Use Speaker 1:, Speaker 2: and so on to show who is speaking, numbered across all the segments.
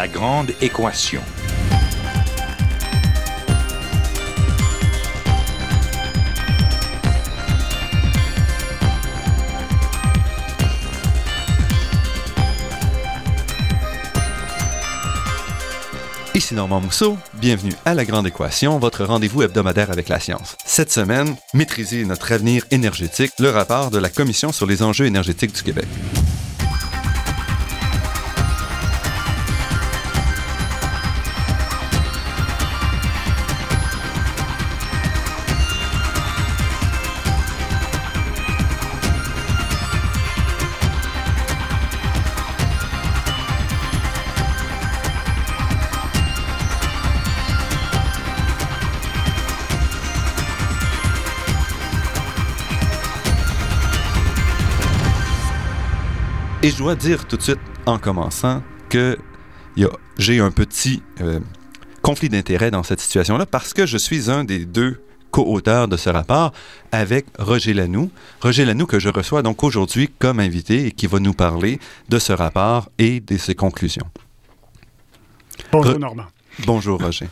Speaker 1: La grande équation.
Speaker 2: Ici Normand Mousseau, bienvenue à La Grande Équation, votre rendez-vous hebdomadaire avec la science. Cette semaine, maîtriser notre avenir énergétique, le rapport de la Commission sur les enjeux énergétiques du Québec. Et je dois dire tout de suite, en commençant, que j'ai un petit euh, conflit d'intérêt dans cette situation-là parce que je suis un des deux co-auteurs de ce rapport avec Roger Lanoux. Roger Lanoux que je reçois donc aujourd'hui comme invité et qui va nous parler de ce rapport et de ses conclusions.
Speaker 3: Bonjour Normand.
Speaker 2: Bonjour Roger.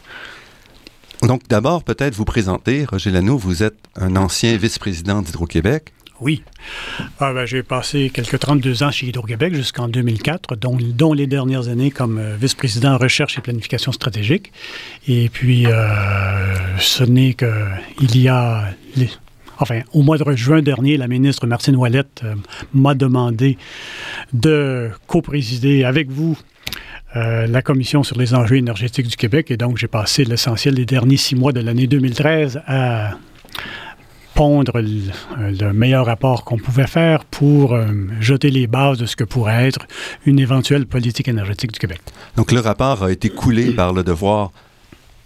Speaker 2: Donc d'abord, peut-être vous présenter. Roger Lanoux, vous êtes un ancien vice-président d'Hydro-Québec.
Speaker 3: Oui. Ah, ben, j'ai passé quelques 32 ans chez Hydro-Québec jusqu'en 2004, dont, dont, les dernières années comme euh, vice-président recherche et planification stratégique. Et puis, euh, ce n'est qu'il y a... enfin, au mois de juin dernier, la ministre Martine Ouellette euh, m'a demandé de co-présider avec vous la Commission sur les enjeux énergétiques du Québec. Et donc, j'ai passé l'essentiel des derniers six mois de l'année 2013 à pondre le, meilleur rapport qu'on pouvait faire pour euh, jeter les bases de ce que pourrait être une éventuelle politique énergétique du Québec.
Speaker 2: Donc le rapport a été coulé par le devoir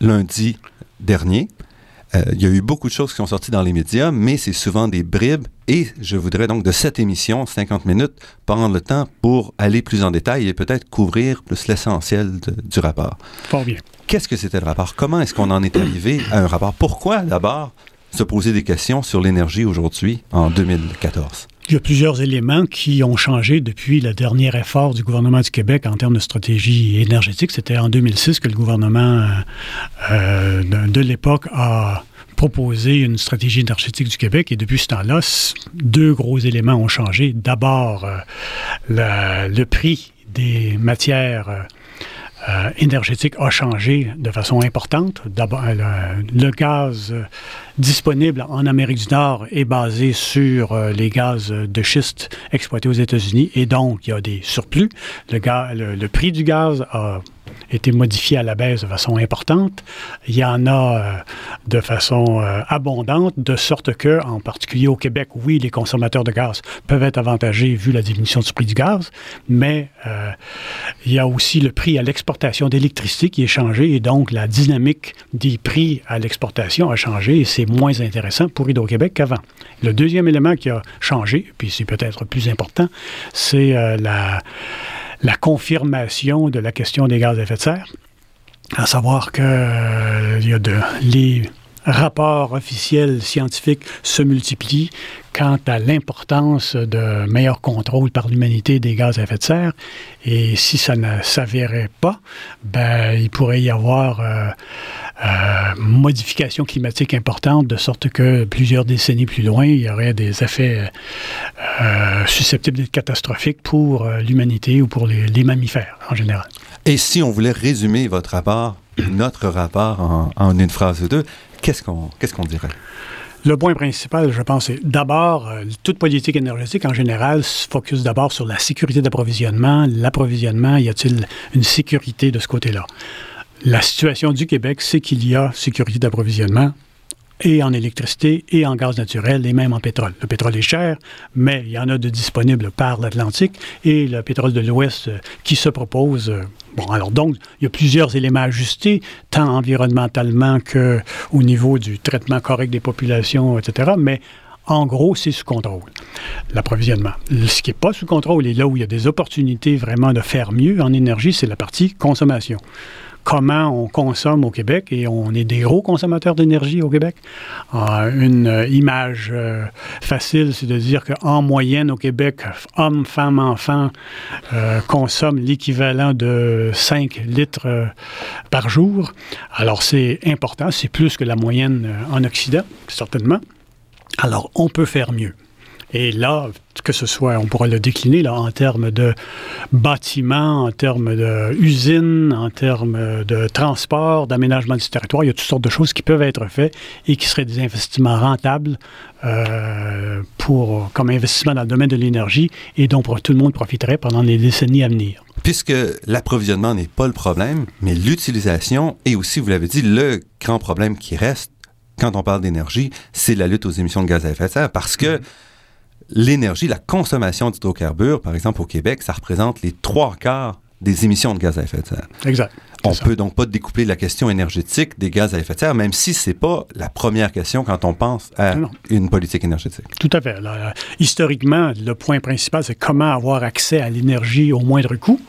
Speaker 2: lundi dernier. Euh, il y a eu beaucoup de choses qui sont sorties dans les médias, mais c'est souvent des bribes. Et je voudrais donc de cette émission, 50 minutes, prendre le temps pour aller plus en détail et peut-être couvrir plus l'essentiel du rapport.
Speaker 3: Fort bien.
Speaker 2: Qu'est-ce que c'était le rapport? Comment est-ce qu'on en est arrivé à un rapport? Pourquoi d'abord se poser des questions sur l'énergie aujourd'hui, en 2014?
Speaker 3: Il y a plusieurs éléments qui ont changé depuis le dernier effort du gouvernement du Québec en termes de stratégie énergétique. C'était en 2006 que le gouvernement euh, de, l'époque a proposé une stratégie énergétique du Québec et depuis ce temps-là, deux gros éléments ont changé. D'abord, euh, le prix des matières euh, euh, énergétique a changé de façon importante. D'abord, le, gaz euh, disponible en Amérique du Nord est basé sur euh, les gaz de schiste exploités aux États-Unis et donc il y a des surplus. Le, le prix du gaz a été modifié à la baisse de façon importante. Il y en a euh, de façon euh, abondante, de sorte que, en particulier au Québec, oui, les consommateurs de gaz peuvent être avantagés vu la diminution du prix du gaz, mais il y a aussi le prix à l'exportation d'électricité qui est changé et donc la dynamique des prix à l'exportation a changé et c'est moins intéressant pour Hydro-Québec qu'avant. Le deuxième élément qui a changé, puis c'est peut-être plus important, c'est la la confirmation de la question des gaz à effet de serre, à savoir que euh, y a de, les rapports officiels scientifiques se multiplient quant à l'importance de meilleur contrôle par l'humanité des gaz à effet de serre. Et si ça ne s'avérait pas, ben, il pourrait y avoir euh, euh, modifications climatiques importantes, de sorte que plusieurs décennies plus loin, il y aurait des effets euh, susceptibles d'être catastrophiques pour euh, l'humanité ou pour les, mammifères en général.
Speaker 2: Et si on voulait résumer votre rapport, notre rapport en, une phrase ou deux, qu'est-ce qu'on dirait?
Speaker 3: Le point principal, je pense, c'est d'abord, toute politique énergétique en général se focus d'abord sur la sécurité d'approvisionnement. L'approvisionnement, y a-t-il une sécurité de ce côté-là? La situation du Québec, c'est qu'il y a sécurité d'approvisionnement et en électricité et en gaz naturel et même en pétrole. Le pétrole est cher, mais il y en a de disponibles par l'Atlantique et le pétrole de l'Ouest euh, qui se propose. Euh, bon, alors donc, il y a plusieurs éléments ajustés, tant environnementalement qu'au niveau du traitement correct des populations, etc. Mais en gros, c'est sous contrôle, l'approvisionnement. Ce qui n'est pas sous contrôle et là où il y a des opportunités vraiment de faire mieux en énergie, c'est la partie consommation comment on consomme au Québec et on est des gros consommateurs d'énergie au Québec. une image facile, c'est de dire qu'en moyenne au Québec, hommes, femmes, enfants consomment l'équivalent de 5 litres par jour. Alors c'est important, c'est plus que la moyenne en Occident, certainement. Alors on peut faire mieux. Et là, que ce soit, on pourra le décliner là, en termes de bâtiments, en termes d'usines, en termes de transport, d'aménagement du territoire. Il y a toutes sortes de choses qui peuvent être faites et qui seraient des investissements rentables euh, pour, comme investissement dans le domaine de l'énergie et dont tout le monde profiterait pendant les décennies à venir.
Speaker 2: Puisque l'approvisionnement n'est pas le problème, mais l'utilisation est aussi, vous l'avez dit, le grand problème qui reste quand on parle d'énergie, c'est la lutte aux émissions de gaz à effet de serre parce que mm-hmm l'énergie, la consommation d'hydrocarbures, par exemple au Québec, ça représente les trois quarts des émissions de gaz à effet de serre.
Speaker 3: Exact.
Speaker 2: On ne peut donc pas découpler la question énergétique des gaz à effet de serre, même si ce n'est pas la première question quand on pense à une politique énergétique.
Speaker 3: Tout à fait. historiquement, le point principal, c'est comment avoir accès à l'énergie au moindre coût.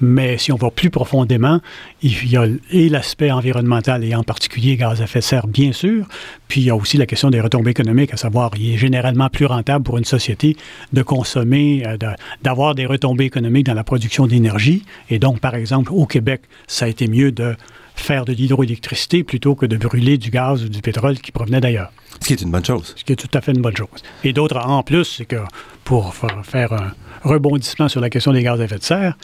Speaker 3: Mais si on va plus profondément, il y a et l'aspect environnemental et en particulier gaz à effet de serre, bien sûr, puis il y a aussi la question des retombées économiques, à savoir, il est généralement plus rentable pour une société de consommer, euh, d'avoir des retombées économiques dans la production d'énergie. Et donc, par exemple, au Québec, ça a été mieux de faire de l'hydroélectricité plutôt que de brûler du gaz ou du pétrole qui provenait d'ailleurs.
Speaker 2: Ce qui est une bonne chose.
Speaker 3: Ce qui est tout à fait une bonne chose. Et d'autre, en plus, c'est que pour faire un rebondissement sur la question des gaz à effet de serre,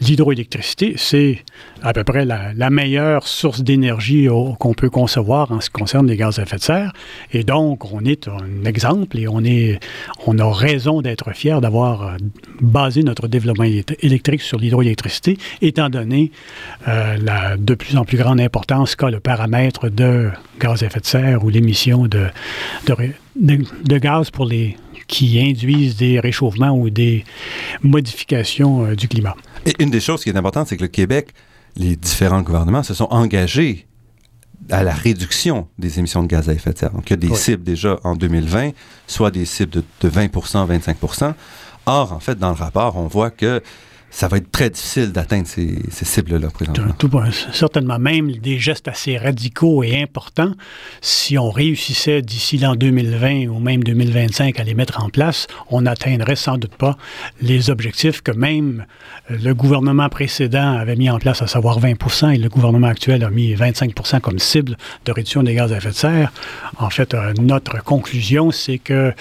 Speaker 3: l'hydroélectricité, c'est à peu près la, meilleure source d'énergie qu'on peut concevoir en ce qui concerne les gaz à effet de serre. Et donc, on est un exemple et on, est, on a raison d'être fier d'avoir euh, basé notre développement électrique sur l'hydroélectricité, étant donné euh, la de plus en plus grande importance qu'a le paramètre de gaz à effet de serre ou l'émission de, de gaz pour les qui induisent des réchauffements ou des modifications euh, du climat.
Speaker 2: Et une des choses qui est importante, c'est que le Québec, les différents gouvernements se sont engagés à la réduction des émissions de gaz à effet de serre. Donc, il y a des cibles déjà en 2020, soit des cibles de, de 20% 25% Or, en fait, dans le rapport, on voit que ça va être très difficile d'atteindre ces, cibles-là
Speaker 3: certainement, même des gestes assez radicaux et importants, si on réussissait d'ici l'an 2020 ou même 2025 à les mettre en place, on n'atteindrait sans doute pas les objectifs que même euh, le gouvernement précédent avait mis en place, à savoir 20% et le gouvernement actuel a mis 25% comme cible de réduction des gaz à effet de serre. En fait, euh, notre conclusion, c'est que euh,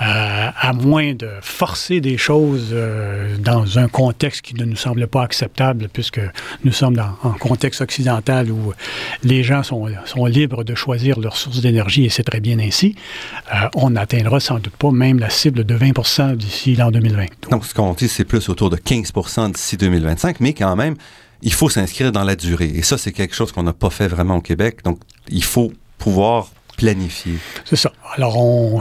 Speaker 3: à moins de forcer des choses dans un contexte contexte qui ne nous semble pas acceptable puisque nous sommes dans un contexte occidental où les gens sont, sont libres de choisir leurs sources d'énergie et c'est très bien ainsi. Euh, on n'atteindra sans doute pas même la cible de 20 d'ici l'an 2020.
Speaker 2: Donc, ce qu'on dit, c'est plus autour de 15% d'ici 2025, mais quand même, il faut s'inscrire dans la durée. Et ça, c'est quelque chose qu'on n'a pas fait vraiment au Québec. Donc, il faut pouvoir planifier.
Speaker 3: C'est ça. Alors, on,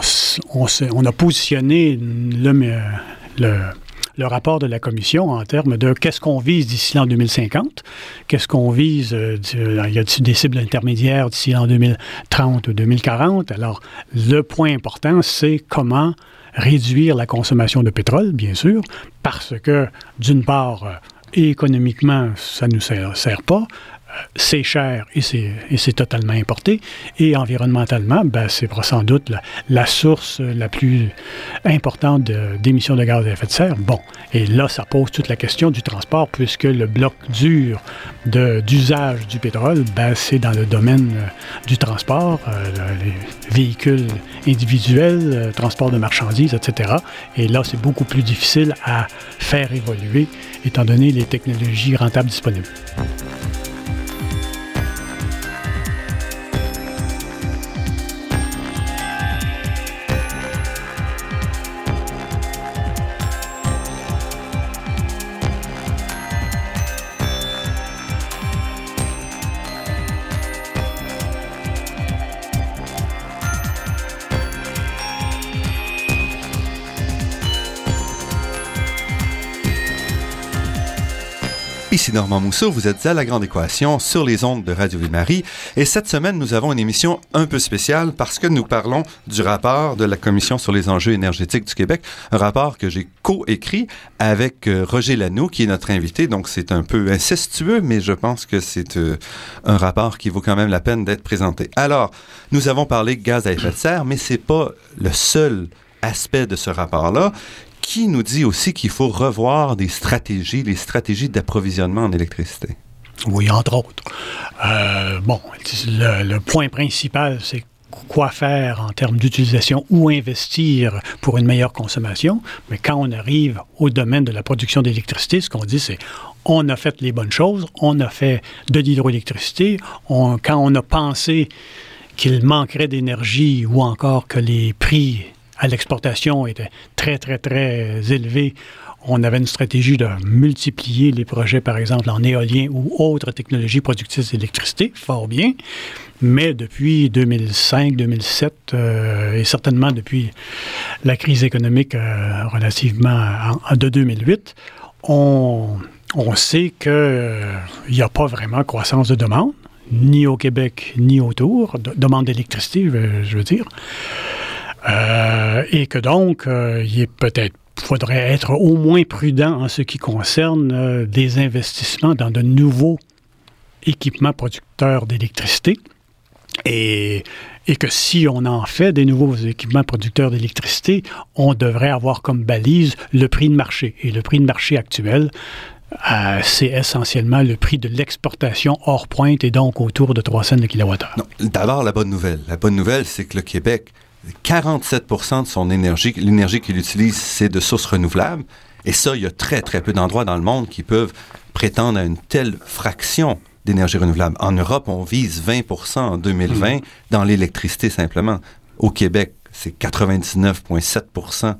Speaker 3: on, on a positionné le, le le rapport de la commission en termes de qu'est-ce qu'on vise d'ici l'an 2050, qu'est-ce qu'on vise, euh, il y a des cibles intermédiaires d'ici l'an 2030 ou 2040. Alors, le point important, c'est comment réduire la consommation de pétrole, bien sûr, parce que, d'une part, euh, économiquement, ça ne nous sert pas c'est cher et c'est totalement importé. Et environnementalement, ben, c'est sans doute la, source la plus importante d'émissions de, gaz à effet de serre. Bon, et là, ça pose toute la question du transport, puisque le bloc dur d'usage du pétrole, ben, c'est dans le domaine euh, du transport, euh, les véhicules individuels, euh, transport de marchandises, etc. Et là, c'est beaucoup plus difficile à faire évoluer, étant donné les technologies rentables disponibles.
Speaker 2: Normand Mousseau, vous êtes à La Grande Équation sur les ondes de Radio Ville-Marie. Et cette semaine, nous avons une émission un peu spéciale parce que nous parlons du rapport de la Commission sur les enjeux énergétiques du Québec. Un rapport que j'ai co-écrit avec euh, Roger Lanoux, qui est notre invité. Donc, c'est un peu incestueux, mais je pense que c'est euh, un rapport qui vaut quand même la peine d'être présenté. Alors, nous avons parlé gaz à effet de serre, mais c'est pas le seul aspect de ce rapport-là qui nous dit aussi qu'il faut revoir des stratégies, les stratégies d'approvisionnement en électricité?
Speaker 3: Oui, entre autres. Euh, bon, le, point principal, c'est quoi faire en termes d'utilisation ou investir pour une meilleure consommation. Mais quand on arrive au domaine de la production d'électricité, ce qu'on dit, c'est on a fait les bonnes choses, on a fait de l'hydroélectricité, quand on a pensé qu'il manquerait d'énergie ou encore que les prix à l'exportation était très, très, très élevé. On avait une stratégie de multiplier les projets, par exemple, en éolien ou autres technologies productrices d'électricité, fort bien. Mais depuis 2005-2007, euh, et certainement depuis la crise économique euh, relativement de 2008, on, on sait qu'il n'y a pas vraiment croissance de demande, ni au Québec, ni autour, de, demande d'électricité, je veux dire. Euh, et que donc, euh, il peut-être faudrait être au moins prudent en ce qui concerne euh, des investissements dans de nouveaux équipements producteurs d'électricité. Et, que si on en fait des nouveaux équipements producteurs d'électricité, on devrait avoir comme balise le prix de marché. Et le prix de marché actuel, c'est essentiellement le prix de l'exportation hors pointe et donc autour de 3 cents kilowattheure.
Speaker 2: D'abord, la bonne nouvelle. La bonne nouvelle, c'est que le Québec 47 de son énergie, l'énergie qu'il utilise, c'est de sources renouvelables. Et ça, il y a très, très peu d'endroits dans le monde qui peuvent prétendre à une telle fraction d'énergie renouvelable. En Europe, on vise 20% en 2020 mm. dans l'électricité simplement. Au Québec, c'est 99,7%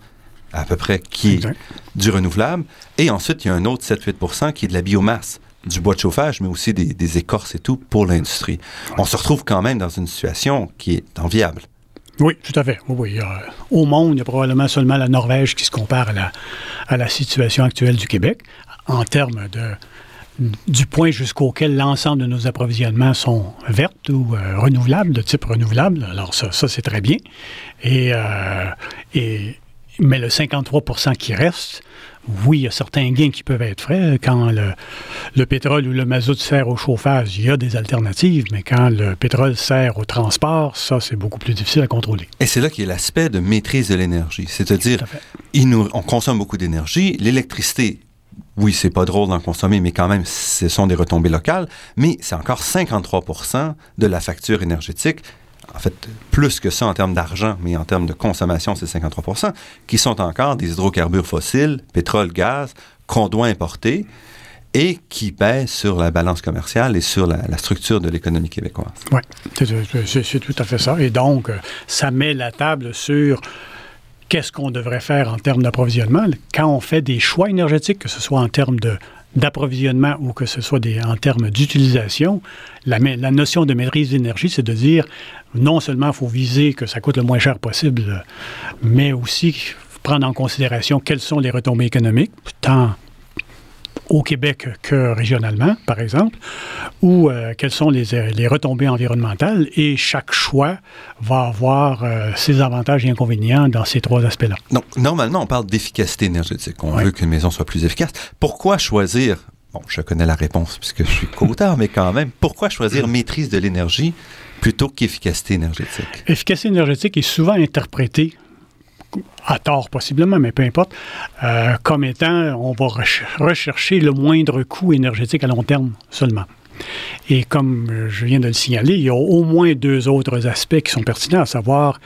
Speaker 2: à peu près qui est du renouvelable. Et ensuite, il y a un autre 7-8% qui est de la biomasse du bois de chauffage, mais aussi des, des écorces et tout pour l'industrie. On se retrouve quand même dans une situation qui est enviable.
Speaker 3: Oui, tout à fait. Oui, au monde, il y a probablement seulement la Norvège qui se compare à la, à la situation actuelle du Québec en termes de du point jusqu'auquel l'ensemble de nos approvisionnements sont vertes ou euh, renouvelables, de type renouvelable. Alors ça, ça c'est très bien. Et, euh, et, mais le 53% qui reste, oui, il y a certains gains qui peuvent être faits. Quand le, pétrole ou le mazout sert au chauffage, il y a des alternatives, mais quand le pétrole sert au transport, ça, c'est beaucoup plus difficile à contrôler.
Speaker 2: Et c'est là qu'il y a l'aspect de maîtrise de l'énergie. C'est-à-dire, on consomme beaucoup d'énergie. L'électricité, oui, c'est pas drôle d'en consommer, mais quand même, ce sont des retombées locales. Mais c'est encore 53% de la facture énergétique en fait, plus que ça en termes d'argent, mais en termes de consommation, c'est 53% qui sont encore des hydrocarbures fossiles, pétrole, gaz, qu'on doit importer et qui pèsent sur la balance commerciale et sur la, structure de l'économie québécoise.
Speaker 3: Oui, c'est tout à fait ça. Et donc, ça met la table sur qu'est-ce qu'on devrait faire en termes d'approvisionnement quand on fait des choix énergétiques, que ce soit en termes de d'approvisionnement ou que ce soit en termes d'utilisation, la, notion de maîtrise d'énergie, c'est de dire non seulement il faut viser que ça coûte le moins cher possible, mais aussi prendre en considération quelles sont les retombées économiques, au Québec que régionalement, par exemple, ou euh, quelles sont les, les, retombées environnementales. Et chaque choix va avoir euh, ses avantages et inconvénients dans ces trois aspects-là.
Speaker 2: Donc, normalement, on parle d'efficacité énergétique. On veut qu'une maison soit plus efficace. Pourquoi choisir, bon, je connais la réponse puisque je suis co mais quand même, pourquoi choisir maîtrise de l'énergie plutôt qu'efficacité énergétique?
Speaker 3: Efficacité énergétique est souvent interprétée à tort possiblement, mais peu importe, euh, comme étant, on va rechercher le moindre coût énergétique à long terme seulement. Et comme je viens de le signaler, il y a au moins deux autres aspects qui sont pertinents, à savoir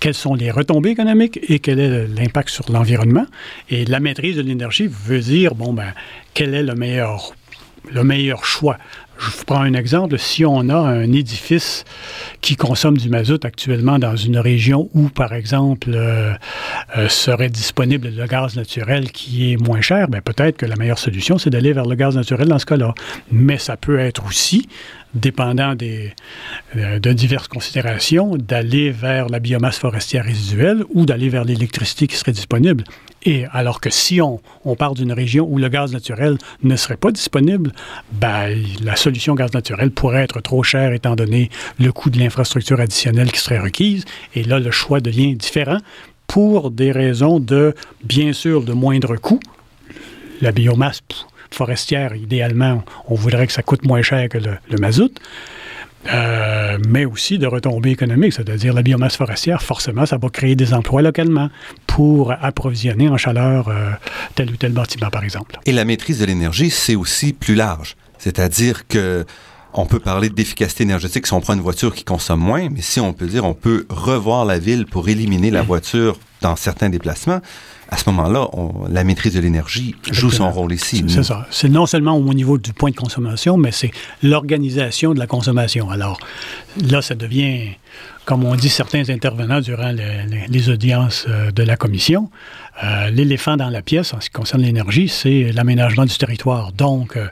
Speaker 3: quelles sont les retombées économiques et quel est l'impact sur l'environnement. Et la maîtrise de l'énergie veut dire, bon, ben, quel est le meilleur, le meilleur choix Je vous prends un exemple. Si on a un édifice qui consomme du mazout actuellement dans une région où, par exemple, euh, euh, serait disponible le gaz naturel qui est moins cher, bien, peut-être que la meilleure solution, c'est d'aller vers le gaz naturel dans ce cas-là. Mais ça peut être aussi dépendant euh, de diverses considérations, d'aller vers la biomasse forestière résiduelle ou d'aller vers l'électricité qui serait disponible. Et alors que si on, on part d'une région où le gaz naturel ne serait pas disponible, ben, la solution gaz naturel pourrait être trop chère étant donné le coût de l'infrastructure additionnelle qui serait requise. Et là, le choix devient différent pour des raisons de, bien sûr, de moindre coût. La biomasse forestière, idéalement, on voudrait que ça coûte moins cher que le, mazout. Euh, mais aussi de retombées économiques, c'est-à-dire la biomasse forestière, forcément, ça va créer des emplois localement pour approvisionner en chaleur euh, tel ou tel bâtiment, par exemple.
Speaker 2: Et la maîtrise de l'énergie, c'est aussi plus large. C'est-à-dire que on peut parler d'efficacité énergétique si on prend une voiture qui consomme moins, mais si on peut dire on peut revoir la ville pour éliminer la voiture dans certains déplacements, à ce moment-là, la maîtrise de l'énergie joue son rôle ici.
Speaker 3: C'est ça. C'est non seulement au niveau du point de consommation, mais c'est l'organisation de la consommation. Alors là, ça devient, comme on dit certains intervenants durant les, audiences euh, de la commission, euh, l'éléphant dans la pièce en ce qui concerne l'énergie, c'est l'aménagement du territoire. Donc, euh,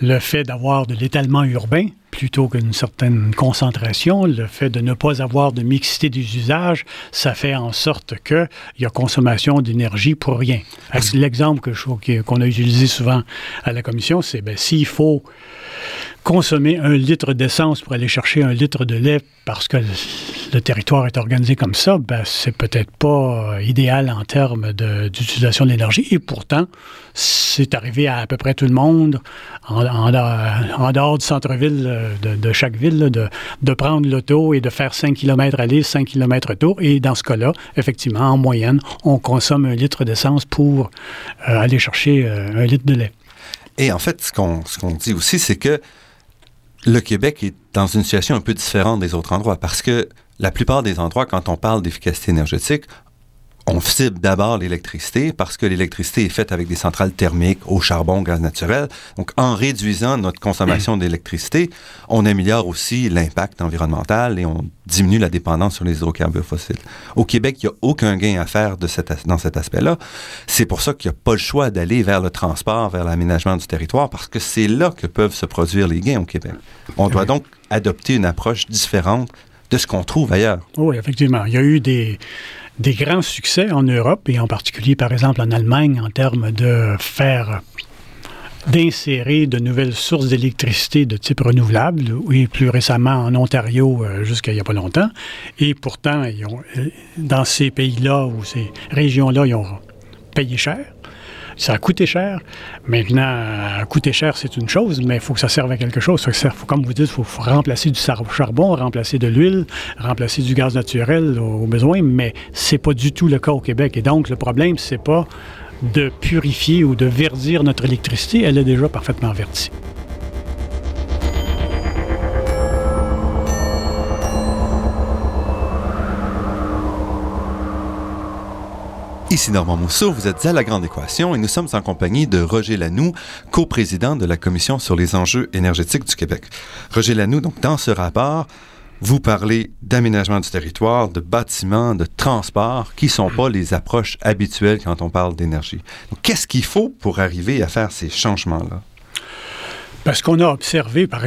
Speaker 3: le fait d'avoir de l'étalement urbain plutôt qu'une certaine concentration, le fait de ne pas avoir de mixité des usages, ça fait en sorte qu'il y a consommation d'énergie pour rien. L'exemple qu'on a utilisé souvent à la commission, c'est ben, s'il faut consommer un litre d'essence pour aller chercher un litre de lait parce que le territoire est organisé comme ça, ben, c'est peut-être pas idéal en termes d'utilisation de, l'énergie. Et pourtant, c'est arrivé à à peu près tout le monde, en, en, dehors du centre-ville de, chaque ville, de, de, prendre l'auto et de faire 5 km aller, 5 km retour. Et dans ce cas-là, effectivement, en moyenne, on consomme un litre d'essence pour euh, aller chercher euh, un litre de lait.
Speaker 2: Et en fait, ce qu'on dit aussi, c'est que le Québec est dans une situation un peu différente des autres endroits parce que la plupart des endroits, quand on parle d'efficacité énergétique, on cible d'abord l'électricité parce que l'électricité est faite avec des centrales thermiques au charbon, gaz naturel. Donc, en réduisant notre consommation d'électricité, on améliore aussi l'impact environnemental et on diminue la dépendance sur les hydrocarbures fossiles. Au Québec, il n'y a aucun gain à faire de cette, dans cet aspect-là. C'est pour ça qu'il n'y a pas le choix d'aller vers le transport, vers l'aménagement du territoire, parce que c'est là que peuvent se produire les gains au Québec. On doit donc adopter une approche différente de ce qu'on trouve ailleurs.
Speaker 3: Oui, effectivement. Il y a eu des des grands succès en Europe et en particulier, par exemple, en Allemagne, en termes de faire d'insérer de nouvelles sources d'électricité de type renouvelable, et plus récemment en Ontario euh, jusqu'à il n'y a pas longtemps. Et pourtant, euh, dans ces pays-là ou ces régions-là, ils ont payé cher. Ça a coûté cher. Maintenant, coûter cher, c'est une chose, mais il faut que ça serve à quelque chose. faut, comme vous dites, il faut, remplacer du charbon, remplacer de l'huile, remplacer du gaz naturel au, besoin, mais c'est pas du tout le cas au Québec. Et donc, le problème, c'est pas de purifier ou de verdir notre électricité, elle est déjà parfaitement verdie.
Speaker 2: Ici Normand Mousseau, vous êtes à La Grande Équation et nous sommes en compagnie de Roger Lanoux, coprésident de la Commission sur les enjeux énergétiques du Québec. Roger Lanoux, donc dans ce rapport, vous parlez d'aménagement du territoire, de bâtiments, de transport, qui ne sont pas les approches habituelles quand on parle d'énergie. Qu'est-ce qu'il faut pour arriver à faire ces changements-là?
Speaker 3: Parce qu'on a observé, par,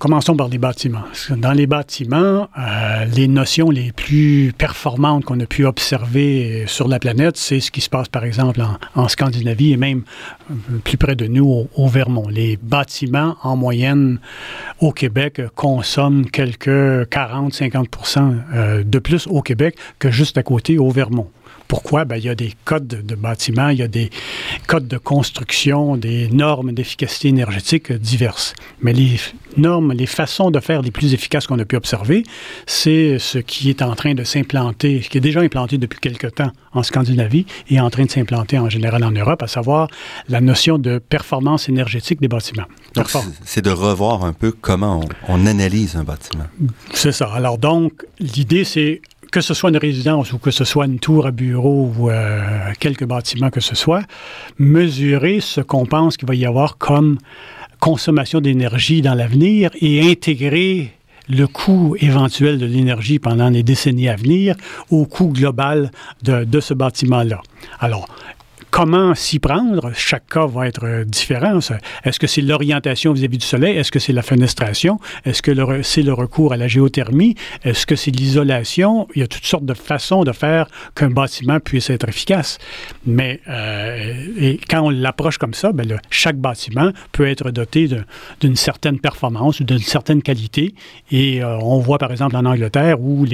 Speaker 3: commençons par les bâtiments. Dans les bâtiments, euh, les notions les plus performantes qu'on a pu observer sur la planète, c'est ce qui se passe par exemple en, Scandinavie et même euh, plus près de nous au, Vermont. Les bâtiments en moyenne au Québec consomment quelques 40-50% euh, de plus au Québec que juste à côté au Vermont. Pourquoi? Ben, il y a des codes de, bâtiments, il y a des codes de construction, des normes d'efficacité énergétique diverses. Mais les normes, les façons de faire les plus efficaces qu'on a pu observer, c'est ce qui est en train de s'implanter, ce qui est déjà implanté depuis quelque temps en Scandinavie et en train de s'implanter en général en Europe, à savoir la notion de performance énergétique des bâtiments.
Speaker 2: Donc, c'est de revoir un peu comment on analyse un bâtiment.
Speaker 3: C'est ça. Alors donc, l'idée, c'est que ce soit une résidence ou que ce soit une tour à bureau ou euh, quelques bâtiments que ce soit, mesurer ce qu'on pense qu'il va y avoir comme consommation d'énergie dans l'avenir et intégrer le coût éventuel de l'énergie pendant les décennies à venir au coût global de, de ce bâtiment-là. Alors, Comment s'y prendre? Chaque cas va être euh, différent. Est-ce que c'est l'orientation vis-à-vis du soleil? Est-ce que c'est la fenestration? Est-ce que c'est le recours à la géothermie? Est-ce que c'est l'isolation? Il y a toutes sortes de façons de faire qu'un bâtiment puisse être efficace. Mais euh, quand on l'approche comme ça, ben chaque bâtiment peut être doté d'une certaine performance ou d'une certaine qualité. Et euh, on voit par exemple en Angleterre où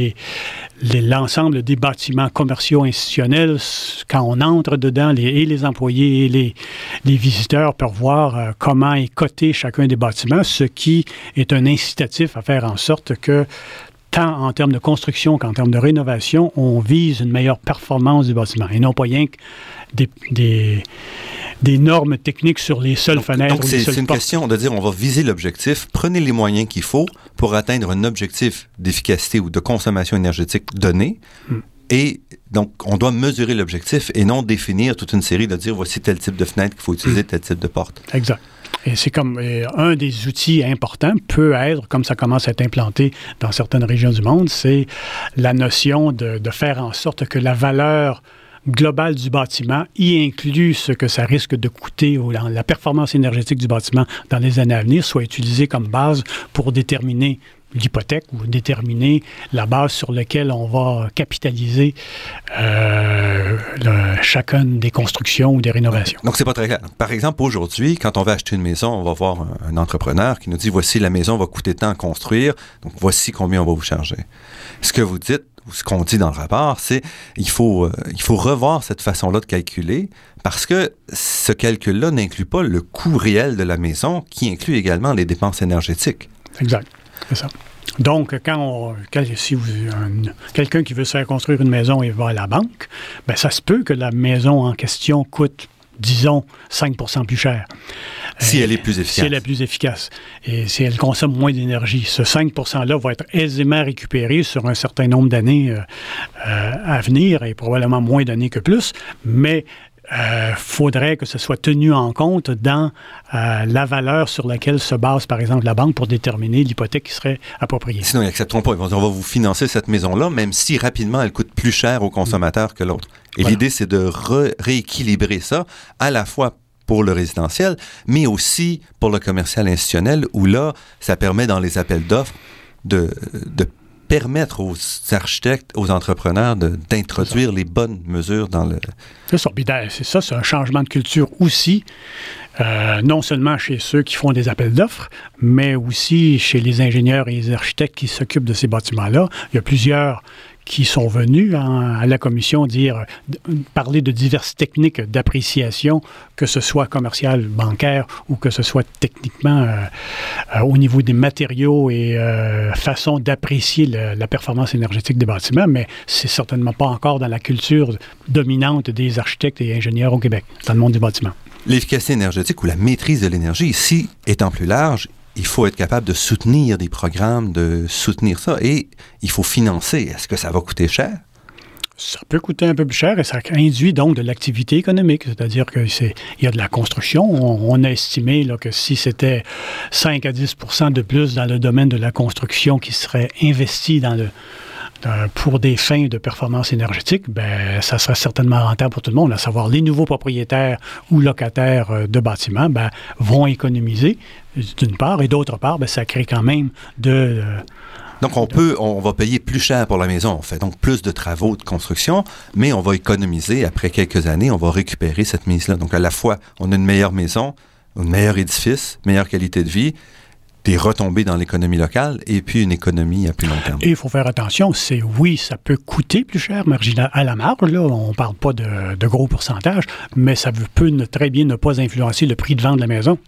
Speaker 3: l'ensemble des bâtiments commerciaux institutionnels, quand on entre dedans, les et les employés et les, les visiteurs peuvent voir euh, comment est coté chacun des bâtiments, ce qui est un incitatif à faire en sorte que tant en termes de construction qu'en termes de rénovation, on vise une meilleure performance du bâtiment et non pas rien que des, des, des normes techniques sur les seules fenêtres.
Speaker 2: Donc, c'est une question de dire on va viser l'objectif, prenez les moyens qu'il faut pour atteindre un objectif d'efficacité ou de consommation énergétique donné. Hmm. Et donc, on doit mesurer l'objectif et non définir toute une série de dire voici tel type de fenêtre qu'il faut utiliser, mm. tel type de porte.
Speaker 3: Exact. Et c'est comme un des outils importants peut être, comme ça commence à être implanté dans certaines régions du monde, c'est la notion de, faire en sorte que la valeur globale du bâtiment y inclut ce que ça risque de coûter ou la performance énergétique du bâtiment dans les années à venir soit utilisée comme base pour déterminer l'hypothèque ou déterminer la base sur laquelle on va capitaliser euh, chacune des constructions ou des rénovations.
Speaker 2: Donc, c'est pas très clair. Par exemple, aujourd'hui, quand on va acheter une maison, on va voir un, entrepreneur qui nous dit voici la maison va coûter tant à construire, donc voici combien on va vous charger. Ce que vous dites, ou ce qu'on dit dans le rapport, c'est il faut, euh, il faut revoir cette façon-là de calculer parce que ce calcul-là n'inclut pas le coût réel de la maison qui inclut également les dépenses énergétiques.
Speaker 3: Exact. C'est ça. Donc, quand, on, si quelqu'un qui veut se faire construire une maison et va à la banque, ben ça se peut que la maison en question coûte disons, 5% plus cher.
Speaker 2: Si elle est plus efficace.
Speaker 3: Si elle est plus efficace. Et si elle consomme moins d'énergie. Ce 5 %-là va être aisément récupéré sur un certain nombre d'années euh, euh, à venir, et probablement moins d'années que plus, mais euh, faudrait que ce soit tenu en compte dans euh, la valeur sur laquelle se base, par exemple, la banque pour déterminer l'hypothèque qui serait appropriée.
Speaker 2: Sinon, ils n'accepteront pas. Ils vont dire, on va vous financer cette maison-là, même si rapidement elle coûte plus cher au consommateur que l'autre. Et l'idée, c'est de rééquilibrer ça, à la fois pour le résidentiel, mais aussi pour le commercial institutionnel, où là, ça permet dans les appels d'offres de, de permettre aux architectes, aux entrepreneurs d'introduire les bonnes mesures dans le...
Speaker 3: C'est ça, c'est ça, c'est un changement de culture aussi, euh, non seulement chez ceux qui font des appels d'offres, mais aussi chez les ingénieurs et les architectes qui s'occupent de ces bâtiments-là. Il y a plusieurs qui sont venus à la commission dire, parler de diverses techniques d'appréciation, que ce soit commercial, bancaire ou que ce soit techniquement euh, euh, au niveau des matériaux et euh, façon d'apprécier la performance énergétique des bâtiments, mais c'est certainement pas encore dans la culture dominante des architectes et ingénieurs au Québec, dans le monde des bâtiments.
Speaker 2: L'efficacité énergétique ou la maîtrise de l'énergie, ici, étant plus large, il faut être capable de soutenir des programmes, de soutenir ça, et il faut financer. Est-ce que ça va coûter cher?
Speaker 3: Ça peut coûter un peu plus cher et ça induit donc de l'activité économique, c'est-à-dire qu'il y a de la construction. On, a estimé là, que si c'était 5 à 10% de plus dans le domaine de la construction qui serait investi dans le, pour des fins de performance énergétique, ben, ça serait certainement rentable pour tout le monde, à savoir les nouveaux propriétaires ou locataires euh, de bâtiments ben, vont économiser d'une part, et d'autre part, ben, ça crée quand même de... Euh,
Speaker 2: donc, on peut, on va payer plus cher pour la maison. On fait donc plus de travaux de construction, mais on va économiser. Après quelques années, on va récupérer cette mise-là. Donc, à la fois, on a une meilleure maison, un meilleur édifice, meilleure qualité de vie, des retombées dans l'économie locale et puis une économie à plus long terme.
Speaker 3: Et il faut faire attention, c'est oui, ça peut coûter plus cher marginal à la marge, là, on ne parle pas de, gros pourcentages, mais ça peut très bien ne pas influencer le prix de vente de la maison.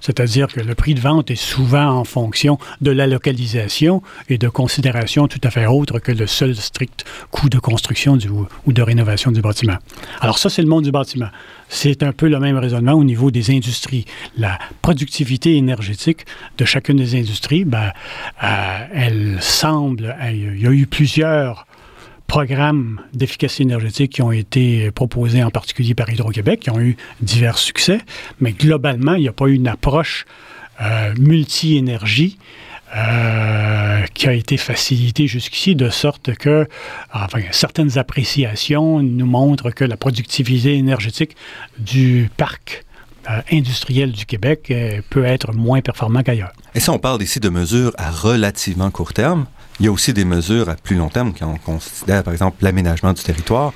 Speaker 3: C'est-à-dire que le prix de vente est souvent en fonction de la localisation et de considérations tout à fait autres que le seul strict coût de construction ou de rénovation du bâtiment. Alors ça, c'est le monde du bâtiment. C'est un peu le même raisonnement au niveau des industries. La productivité énergétique de chacune des industries, ben, euh, elle semble, il y a eu plusieurs programmes d'efficacité énergétique qui ont été proposés en particulier par Hydro-Québec, qui ont eu divers succès, mais globalement, il n'y a pas eu une approche multi-énergie euh, qui a été facilité jusqu'ici, de sorte que certaines appréciations nous montrent que la productivité énergétique du parc euh, industriel du Québec euh, peut être moins performant qu'ailleurs.
Speaker 2: Et ça, on parle ici de mesures à relativement court terme. Il y a aussi des mesures à plus long terme quand on considère, par exemple, l'aménagement du territoire,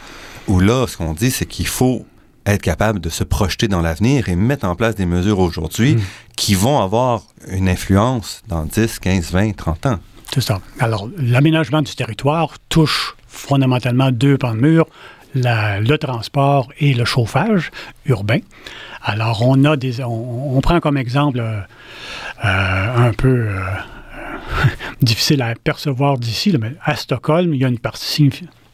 Speaker 2: où là, ce qu'on dit, c'est qu'il faut être capable de se projeter dans l'avenir et mettre en place des mesures aujourd'hui mm. qui vont avoir une influence dans 10, 15, 20, 30 ans.
Speaker 3: C'est ça. Alors, l'aménagement du territoire touche fondamentalement deux pans de mur, le transport et le chauffage urbain. Alors, on a des, on, prend comme exemple euh, euh, un peu euh, difficile à percevoir d'ici, mais à Stockholm, il y a une partie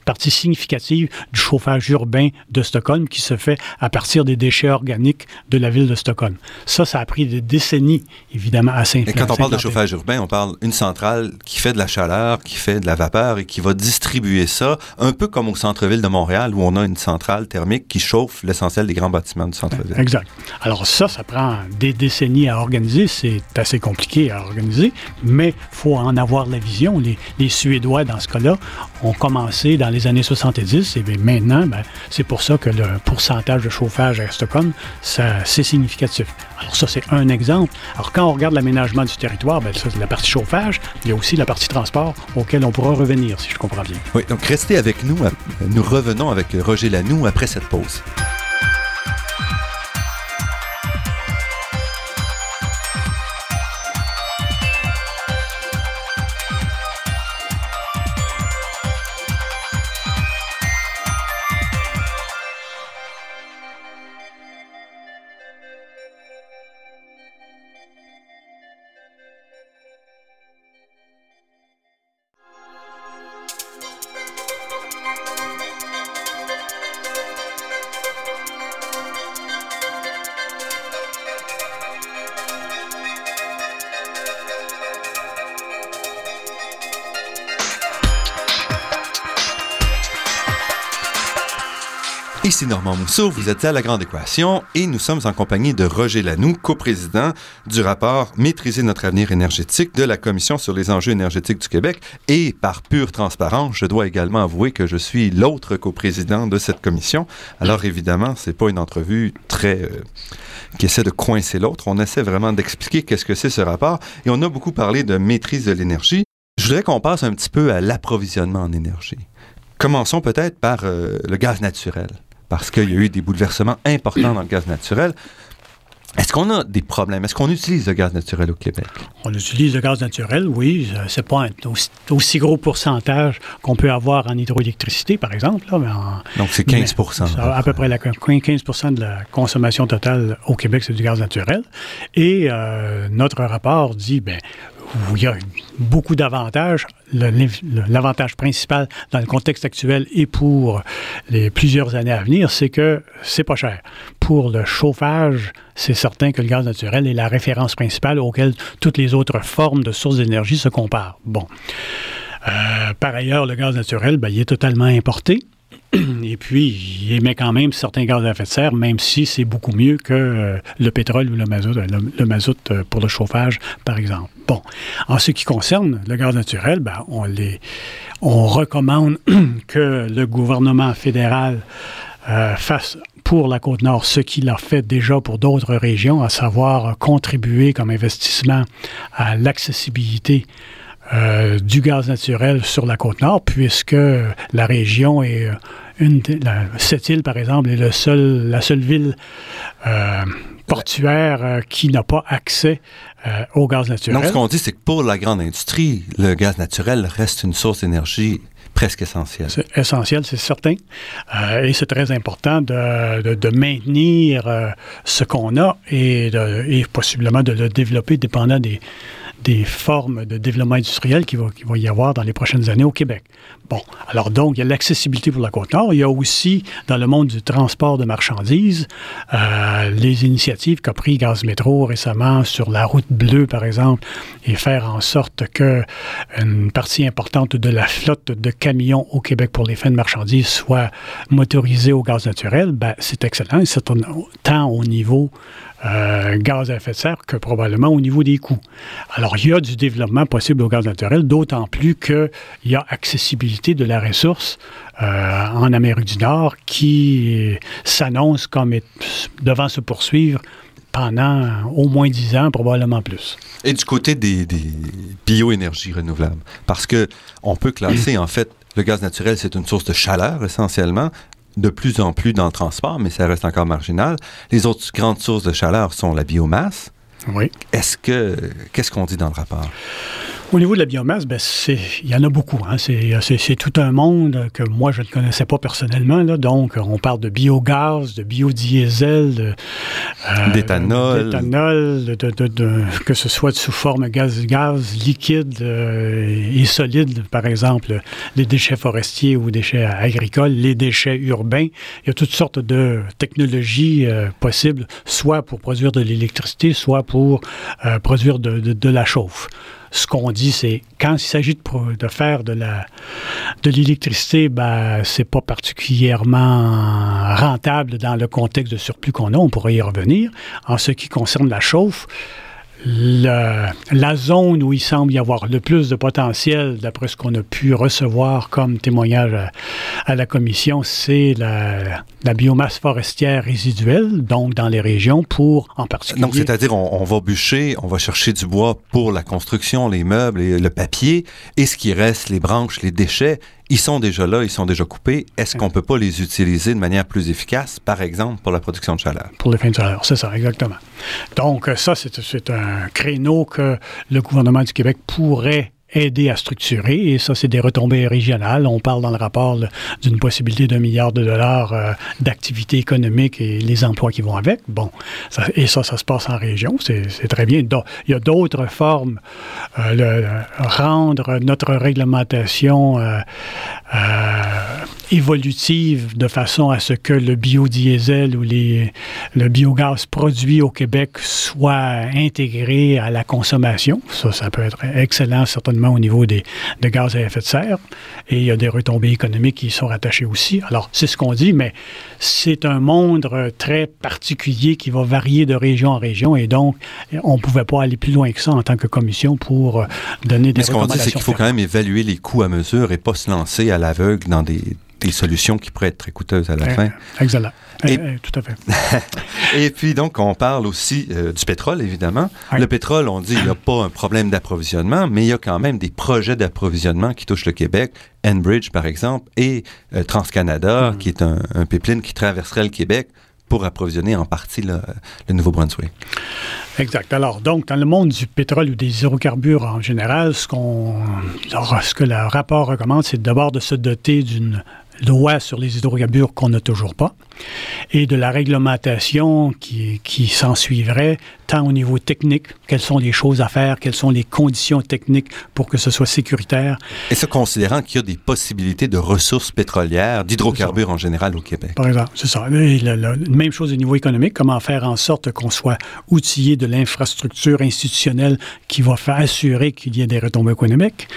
Speaker 3: partie significative du chauffage urbain de Stockholm qui se fait à partir des déchets organiques de la ville de Stockholm. Ça, ça a pris des décennies, évidemment, à
Speaker 2: Et quand on parle de chauffage urbain, on parle d'une centrale qui fait de la chaleur, qui fait de la vapeur et qui va distribuer ça, un peu comme au centre-ville de Montréal où on a une centrale thermique qui chauffe l'essentiel des grands bâtiments du centre-ville.
Speaker 3: Exact. Alors ça, ça prend des décennies à organiser. C'est assez compliqué à organiser, mais il faut en avoir la vision. Les, les Suédois, dans ce cas-là, ont commencé dans les les années 70. Et maintenant, ben, c'est pour ça que le pourcentage de chauffage à Stockholm, c'est significatif. Alors ça, c'est un exemple. Alors quand on regarde l'aménagement du territoire, ben, ça, c'est la partie chauffage. Il y a aussi la partie transport auquel on pourra revenir, si je comprends bien.
Speaker 2: Oui, donc restez avec nous. Nous revenons avec Roger Lanoux après cette pause. Ici Normand Mousseau, vous êtes à La Grande Équation et nous sommes en compagnie de Roger Lanoux, coprésident du rapport Maîtriser notre avenir énergétique de la Commission sur les enjeux énergétiques du Québec. Et par pure transparence, je dois également avouer que je suis l'autre coprésident de cette commission. Alors évidemment, c'est pas une entrevue très euh, qui essaie de coincer l'autre. On essaie vraiment d'expliquer qu'est-ce que c'est ce rapport et on a beaucoup parlé de maîtrise de l'énergie. Je voudrais qu'on passe un petit peu à l'approvisionnement en énergie. Commençons peut-être par euh, le gaz naturel parce qu'il y a eu des bouleversements importants dans le gaz naturel. Est-ce qu'on a des problèmes? Est-ce qu'on utilise le gaz naturel au Québec?
Speaker 3: On utilise le gaz naturel, oui. C'est pas un aussi, gros pourcentage qu'on peut avoir en hydroélectricité, par exemple.
Speaker 2: Donc, c'est 15
Speaker 3: À peu près la, 15 de la consommation totale au Québec, c'est du gaz naturel. Et euh, notre rapport dit, ben il y a beaucoup d'avantages. L'avantage principal dans le contexte actuel et pour les plusieurs années à venir, c'est que c'est pas cher. Pour le chauffage, c'est certain que le gaz naturel est la référence principale auquel toutes les autres formes de sources d'énergie se comparent. Bon. Euh, par ailleurs, le gaz naturel, ben, il est totalement importé. Et puis, il émet quand même certains gaz à effet de serre, même si c'est beaucoup mieux que euh, le pétrole ou le mazout, euh, le, mazout euh, pour le chauffage, par exemple. Bon, en ce qui concerne le gaz naturel, ben, on, les, on recommande que le gouvernement fédéral fasse pour la Côte-Nord ce qu'il a fait déjà pour d'autres régions, à savoir contribuer comme investissement à l'accessibilité du gaz naturel sur la côte nord, puisque la région est euh, cette île, par exemple, est le seul, la seule ville euh, portuaire qui n'a pas accès au gaz naturel.
Speaker 2: Donc, ce qu'on dit, c'est que pour la grande industrie, le gaz naturel reste une source d'énergie presque essentielle.
Speaker 3: C'est essentiel, c'est certain. et c'est très important de, de, maintenir ce qu'on a et, de, et possiblement de le développer dépendant des, des formes de développement industriel qu'il va, va, y avoir dans les prochaines années au Québec. Bon, alors donc, il y a l'accessibilité pour la Côte-Nord. Il y a aussi, dans le monde du transport de marchandises, euh, les initiatives qu'a pris Gaz Métro récemment sur la route bleue, par exemple, et faire en sorte que une partie importante de la flotte de camions au Québec pour les fins de marchandises soit motorisée au gaz naturel, ben, c'est excellent. C'est tant au niveau euh, gaz à effet de serre que probablement au niveau des coûts. Alors, il y a du développement possible au gaz naturel, d'autant plus qu'il y a accessibilité de la ressource euh, en Amérique du Nord qui s'annonce comme devant se poursuivre pendant au moins dix ans, probablement plus.
Speaker 2: Et du côté des, des bioénergies renouvelables, parce que on peut classer en fait le gaz naturel, c'est une source de chaleur essentiellement, de plus en plus dans le transport, mais ça reste encore marginal. Les autres grandes sources de chaleur sont la biomasse.
Speaker 3: Oui.
Speaker 2: Est-ce que qu'est-ce qu'on dit dans le rapport?
Speaker 3: Au niveau de la biomasse, ben il y en a beaucoup. Hein. C'est tout un monde que moi, je ne connaissais pas personnellement. Là. Donc, on parle de biogaz, de biodiesel,
Speaker 2: euh, d'éthanol,
Speaker 3: que ce soit sous forme gaz, gaz liquide euh, et solide, par exemple, les déchets forestiers ou déchets agricoles, les déchets urbains. Il y a toutes sortes de technologies euh, possibles, soit pour produire de l'électricité, soit pour produire de, de la chauffe ce qu'on dit, c'est quand il s'agit de, faire de l'électricité, ben, c'est pas particulièrement rentable dans le contexte de surplus qu'on a. On pourrait y revenir. En ce qui concerne la chauffe, la zone où il semble y avoir le plus de potentiel, d'après ce qu'on a pu recevoir comme témoignage à, la commission, c'est la, biomasse forestière résiduelle, donc dans les régions, pour en particulier.
Speaker 2: Donc, c'est-à-dire, on, va bûcher, on va chercher du bois pour la construction, les meubles, et le papier, et ce qui reste, les branches, les déchets, ils sont déjà là, ils sont déjà coupés. Est-ce qu'on ne peut pas les utiliser de manière plus efficace, par exemple, pour la production de chaleur?
Speaker 3: Pour les fins de chaleur, c'est ça, exactement. Donc, ça, c'est un créneau que le gouvernement du Québec pourrait aider à structurer. Et ça, c'est des retombées régionales. On parle dans le rapport d'une possibilité d'un milliard de dollars euh, d'activité économique et les emplois qui vont avec. Bon, et ça, ça se passe en région. C'est très bien. il y a d'autres formes. Euh, rendre notre réglementation euh, évolutive de façon à ce que le biodiesel ou les, le biogaz produit au Québec soit intégré à la consommation. Ça, ça peut être excellent, certainement au niveau des, de gaz à effet de serre. Et il y a des retombées économiques qui sont rattachées aussi. Alors, c'est ce qu'on dit, mais c'est un monde très particulier qui va varier de région en région. Et donc, on ne pouvait pas aller plus loin que ça en tant que commission pour euh, donner des mais
Speaker 2: ce qu'on dit, c'est qu'il faut quand même évaluer les coûts à mesure et pas se lancer à l'aveugle dans des, des solutions qui pourraient être très coûteuses à la fin.
Speaker 3: Excellent. Et, tout à fait.
Speaker 2: et puis donc, on parle aussi euh, du pétrole, évidemment. Le pétrole, on dit, il n'y a pas un problème d'approvisionnement, mais il y a quand même des projets d'approvisionnement qui touchent le Québec. Enbridge, par exemple, et euh, TransCanada, mm. qui est un, pipeline qui traverserait le Québec pour approvisionner en partie le, Nouveau-Brunswick.
Speaker 3: Exact. Alors, donc, dans le monde du pétrole ou des hydrocarbures en général, ce, qu'on, ce que le rapport recommande, c'est d'abord de se doter d'une loi sur les hydrocarbures qu'on n'a toujours pas, et de la réglementation qui, qui s'en suivrait, tant au niveau technique, quelles sont les choses à faire, quelles sont les conditions techniques pour que ce soit sécuritaire.
Speaker 2: Et ce considérant qu'il y a des possibilités de ressources pétrolières, d'hydrocarbures en général au Québec.
Speaker 3: Par exemple, c'est ça. la, même chose au niveau économique, comment faire en sorte qu'on soit outillé de l'infrastructure institutionnelle qui va faire assurer qu'il y ait des retombées économiques,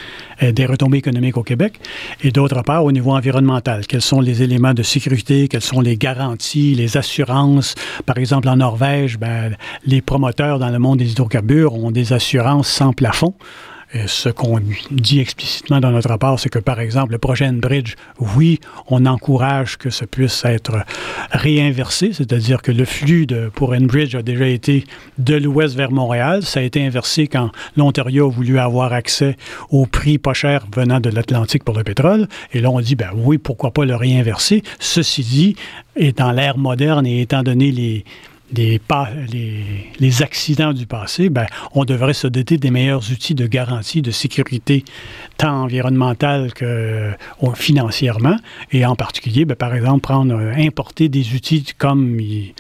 Speaker 3: euh, des retombées économiques au Québec, et d'autre part au niveau environnemental, quels sont les éléments de sécurité, quelles sont les garanties, les assurances. Par exemple, en Norvège, ben, les promoteurs dans le monde des hydrocarbures ont des assurances sans plafond. Et ce qu'on dit explicitement dans notre rapport, c'est que, par exemple, le projet Enbridge, oui, on encourage que ça puisse être réinversé, c'est-à-dire que le flux de, pour Enbridge a déjà été de l'ouest vers Montréal. Ça a été inversé quand l'Ontario a voulu avoir accès au prix pas cher venant de l'Atlantique pour le pétrole. Et là, on dit, ben oui, pourquoi pas le réinverser? Ceci dit, étant l'ère moderne et étant donné les, les, les, accidents du passé, ben, on devrait se doter des meilleurs outils de garantie de sécurité, tant environnementale que euh, financièrement, et en particulier, ben, par exemple, prendre, euh, importer des outils comme ils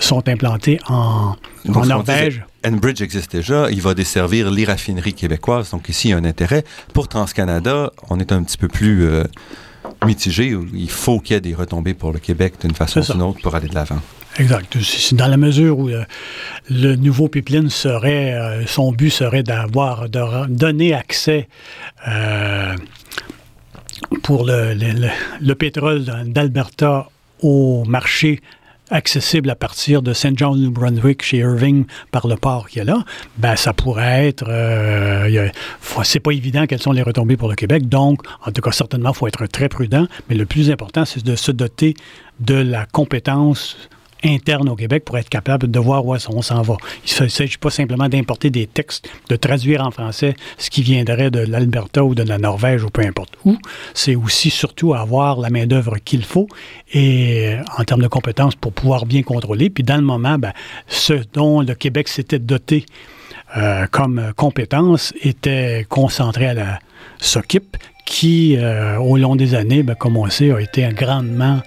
Speaker 3: sont implantés en, Norvège.
Speaker 2: Enbridge existe déjà, il va desservir les raffineries québécoises, donc ici il y a un intérêt. Pour TransCanada, on est un petit peu plus euh, mitigé, il faut qu'il y ait des retombées pour le Québec d'une façon ou d'une autre pour aller de l'avant.
Speaker 3: Exact. Dans la mesure où euh, le nouveau pipeline serait, euh, son but serait d'avoir, de donner accès euh, pour le, le, pétrole d'Alberta au marché accessible à partir de St. John, New Brunswick, chez Irving, par le port qu'il y a là, ben, ça pourrait être... C'est pas évident quelles sont les retombées pour le Québec. Donc, en tout cas, certainement, il faut être très prudent. Mais le plus important, c'est de se doter de la compétence interne au Québec pour être capable de voir où on s'en va. Il ne s'agit pas simplement d'importer des textes, de traduire en français ce qui viendrait de l'Alberta ou de la Norvège ou peu importe où. C'est aussi surtout avoir la main-d'œuvre qu'il faut et euh, en termes de compétences pour pouvoir bien contrôler. Puis dans le moment, ben, ce dont le Québec s'était doté euh, comme compétence était concentré à la SOCIP, qui, euh, au long des années, ben, comme on sait, a été grandement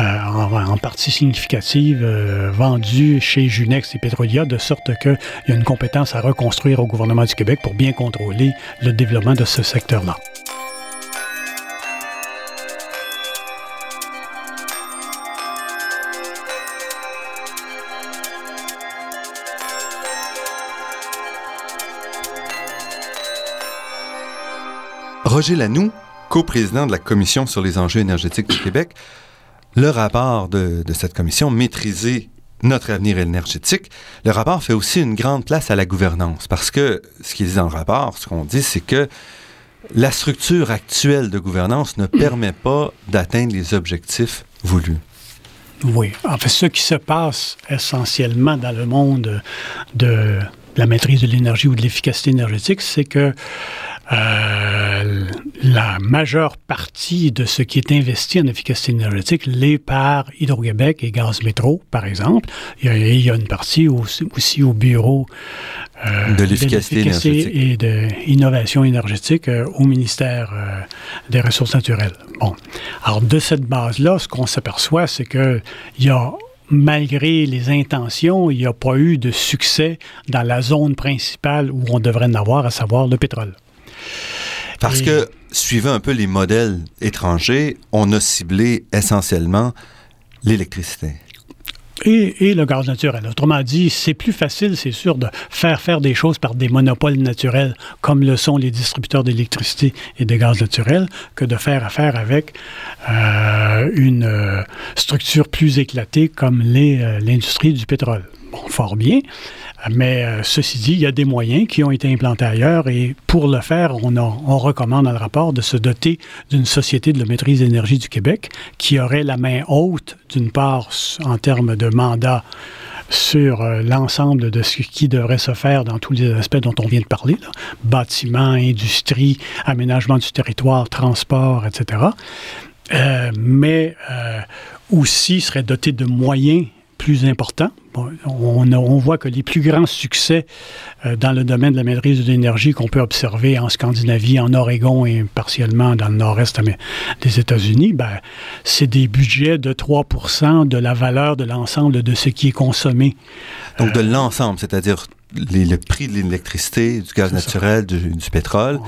Speaker 3: euh, en, partie significative euh, vendue chez Junex et Petrolia, de sorte qu'il y a une compétence à reconstruire au gouvernement du Québec pour bien contrôler le développement de ce secteur-là.
Speaker 2: Roger Lanoux, coprésident de la Commission sur les enjeux énergétiques du Québec, le rapport de, cette commission, Maîtriser notre avenir énergétique, le rapport fait aussi une grande place à la gouvernance parce que ce qu'il dit dans le rapport, ce qu'on dit, c'est que la structure actuelle de gouvernance ne permet pas d'atteindre les objectifs voulus.
Speaker 3: Oui. En fait, ce qui se passe essentiellement dans le monde de la maîtrise de l'énergie ou de l'efficacité énergétique, c'est que euh, la majeure partie de ce qui est investi en efficacité énergétique l'est par Hydro-Québec et Gaz Métro, par exemple. Il y a, une partie aussi, au bureau
Speaker 2: euh, de l'efficacité énergétique
Speaker 3: et de l'innovation énergétique euh, au ministère des Ressources naturelles. Bon. Alors, de cette base-là, ce qu'on s'aperçoit, c'est qu'il y a malgré les intentions, il n'y a pas eu de succès dans la zone principale où on devrait en avoir, à savoir le pétrole.
Speaker 2: Parce que, suivant un peu les modèles étrangers, on a ciblé essentiellement l'électricité.
Speaker 3: Et, le gaz naturel. Autrement dit, c'est plus facile, c'est sûr, de faire faire des choses par des monopoles naturels, comme le sont les distributeurs d'électricité et de gaz naturel, que de faire affaire avec euh, une euh, structure plus éclatée comme euh, l'industrie du pétrole. Bon, fort bien. Mais euh, ceci dit, il y a des moyens qui ont été implantés ailleurs et pour le faire, on, recommande dans le rapport de se doter d'une société de la maîtrise d'énergie du Québec qui aurait la main haute, d'une part, en termes de mandat sur euh, l'ensemble de ce qui devrait se faire dans tous les aspects dont on vient de parler, bâtiments, industrie, aménagement du territoire, transport, etc. Euh, mais aussi serait doté de moyens plus importants. on, voit que les plus grands succès euh, dans le domaine de la maîtrise de l'énergie qu'on peut observer en Scandinavie, en Oregon et partiellement dans le nord-est des États-Unis, ben, c'est des budgets de 3% de la valeur de l'ensemble de ce qui est consommé.
Speaker 2: Donc de l'ensemble, c'est-à-dire le prix de l'électricité, du gaz naturel, du, pétrole.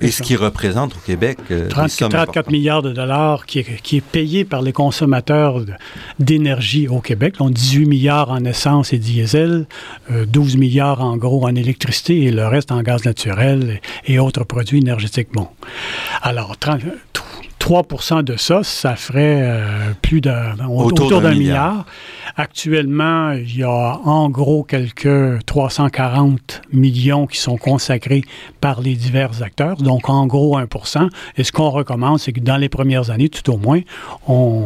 Speaker 2: Et ce qui représente au Québec
Speaker 3: 34 euh, milliards de dollars qui est, qui est, payé par les consommateurs d'énergie au Québec. On 18 milliards en essence et diesel, 12 euh, milliards en gros en électricité et le reste en gaz naturel et, autres produits énergétiques. Bon. Alors, 30, 3% de ça, ça ferait euh, plus d'un autour, d'un milliard. Actuellement, il y a en gros quelques 340 millions qui sont consacrés par les divers acteurs, donc en gros 1% Et ce qu'on recommande, c'est que dans les premières années, tout au moins, on,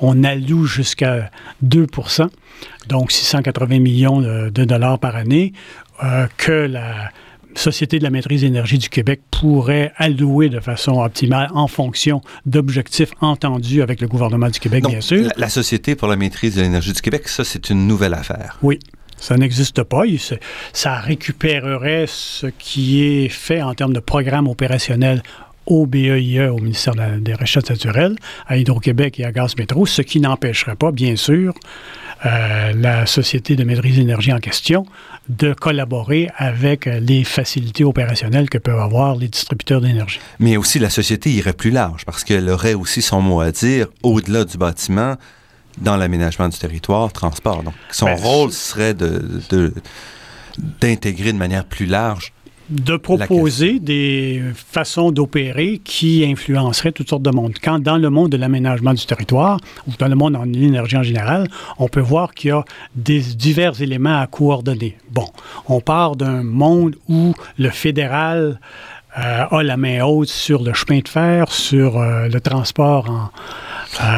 Speaker 3: on alloue jusqu'à 2% donc 680 millions de, dollars par année, euh, que la Société de la maîtrise d'énergie du Québec pourrait allouer de façon optimale en fonction d'objectifs entendus avec le gouvernement du Québec, bien sûr.
Speaker 2: La, Société pour la maîtrise de l'énergie du Québec, ça, c'est une nouvelle affaire.
Speaker 3: Oui. Ça n'existe pas. Ça récupérerait ce qui est fait en termes de programme opérationnel au BEIE, au ministère des Recherches naturelles, à Hydro-Québec et à Gaz Métro, ce qui n'empêcherait pas, bien sûr, euh, la société de maîtrise d'énergie en question de collaborer avec les facilités opérationnelles que peuvent avoir les distributeurs d'énergie.
Speaker 2: Mais aussi, la société irait plus large parce qu'elle aurait aussi son mot à dire au-delà du bâtiment dans l'aménagement du territoire, transport. Donc, son ben, rôle serait de, d'intégrer de manière plus large
Speaker 3: de proposer des façons d'opérer qui influenceraient toutes sortes de monde. Quand dans le monde de l'aménagement du territoire, ou dans le monde en l'énergie en général, on peut voir qu'il y a des divers éléments à coordonner. Bon, on part d'un monde où le fédéral euh, a la main haute sur le chemin de fer, sur euh, le transport en,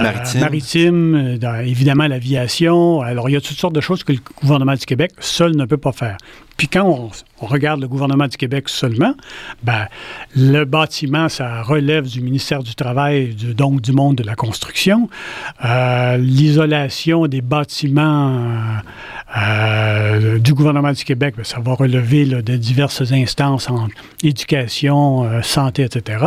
Speaker 2: maritime,
Speaker 3: maritime évidemment l'aviation. Alors, il y a toutes sortes de choses que le gouvernement du Québec seul ne peut pas faire. Puis quand on, regarde le gouvernement du Québec seulement, ben, le bâtiment, ça relève du ministère du Travail, donc du monde de la construction. Euh, l'isolation des bâtiments euh, du gouvernement du Québec, ben, ça va relever de diverses instances en éducation, euh, santé, etc.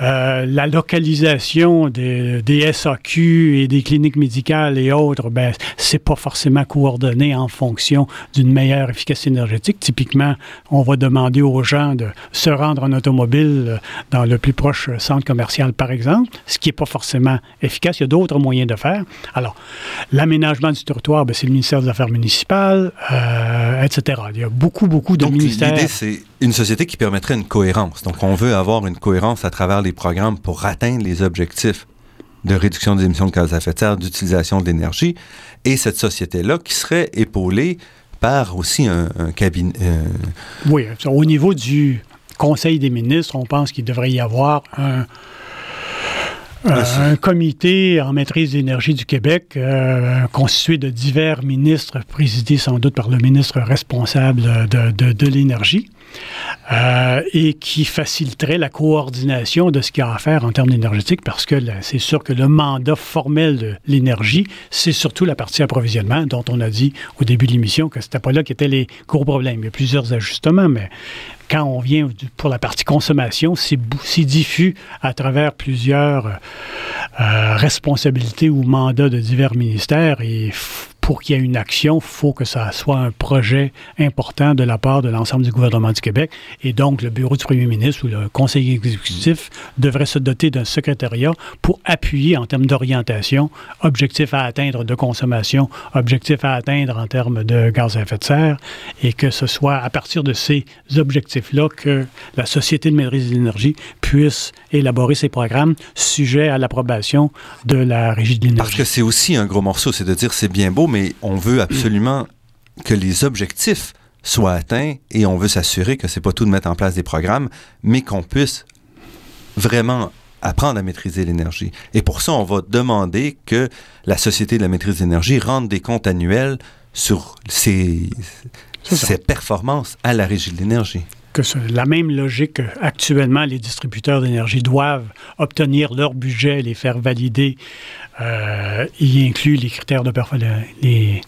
Speaker 3: la localisation des, des, SAQ et des cliniques médicales et autres, ben, c'est pas forcément coordonné en fonction d'une meilleure efficacité énergétique. Typiquement, on va demander aux gens de se rendre en automobile euh, dans le plus proche centre commercial, par exemple, ce qui n'est pas forcément efficace. Il y a d'autres moyens de faire. Alors, l'aménagement du territoire, ben, c'est le ministère des Affaires municipales, euh, etc. Il y a beaucoup, beaucoup de
Speaker 2: Donc,
Speaker 3: ministères.
Speaker 2: L'idée, c'est une société qui permettrait une cohérence. Donc, on veut avoir une cohérence à travers les programmes pour atteindre les objectifs de réduction des émissions de gaz à effet de serre, d'utilisation de l'énergie, et cette société-là qui serait épaulée par aussi un, cabinet. Euh,
Speaker 3: oui, au niveau du Conseil des ministres, on pense qu'il devrait y avoir un, un comité en maîtrise d'énergie du Québec, euh, constitué de divers ministres, présidé sans doute par le ministre responsable de, de, de l'énergie. Euh, et qui faciliterait la coordination de ce qu'il y a à faire en termes énergétiques, parce que c'est sûr que le mandat formel de l'énergie, c'est surtout la partie approvisionnement, dont on a dit au début de l'émission que c'était pas là qu'étaient les gros problèmes. Il y a plusieurs ajustements, mais quand on vient pour la partie consommation, c'est diffus à travers plusieurs euh, responsabilités ou mandats de divers ministères et pour qu'il y ait une action, il faut que ça soit un projet important de la part de l'ensemble du gouvernement du Québec. Et donc, le bureau du premier ministre ou le conseil exécutif devrait se doter d'un secrétariat pour appuyer en termes d'orientation, objectifs à atteindre de consommation, objectifs à atteindre en termes de gaz à effet de serre, et que ce soit à partir de ces objectifs-là que la Société de maîtrise de l'énergie puisse élaborer ses programmes sujets à l'approbation de la Régie de l'énergie.
Speaker 2: Parce que c'est aussi un gros morceau, c'est de dire c'est bien beau, mais on veut absolument que les objectifs soient atteints et on veut s'assurer que c'est pas tout de mettre en place des programmes, mais qu'on puisse vraiment apprendre à maîtriser l'énergie. Et pour ça, on va demander que la Société de la maîtrise de l'énergie rende des comptes annuels sur ses, ses performances à la Régie de l'énergie
Speaker 3: que la même logique actuellement, les distributeurs d'énergie doivent obtenir leur budget, les faire valider euh, il inclut les critères de performance, les,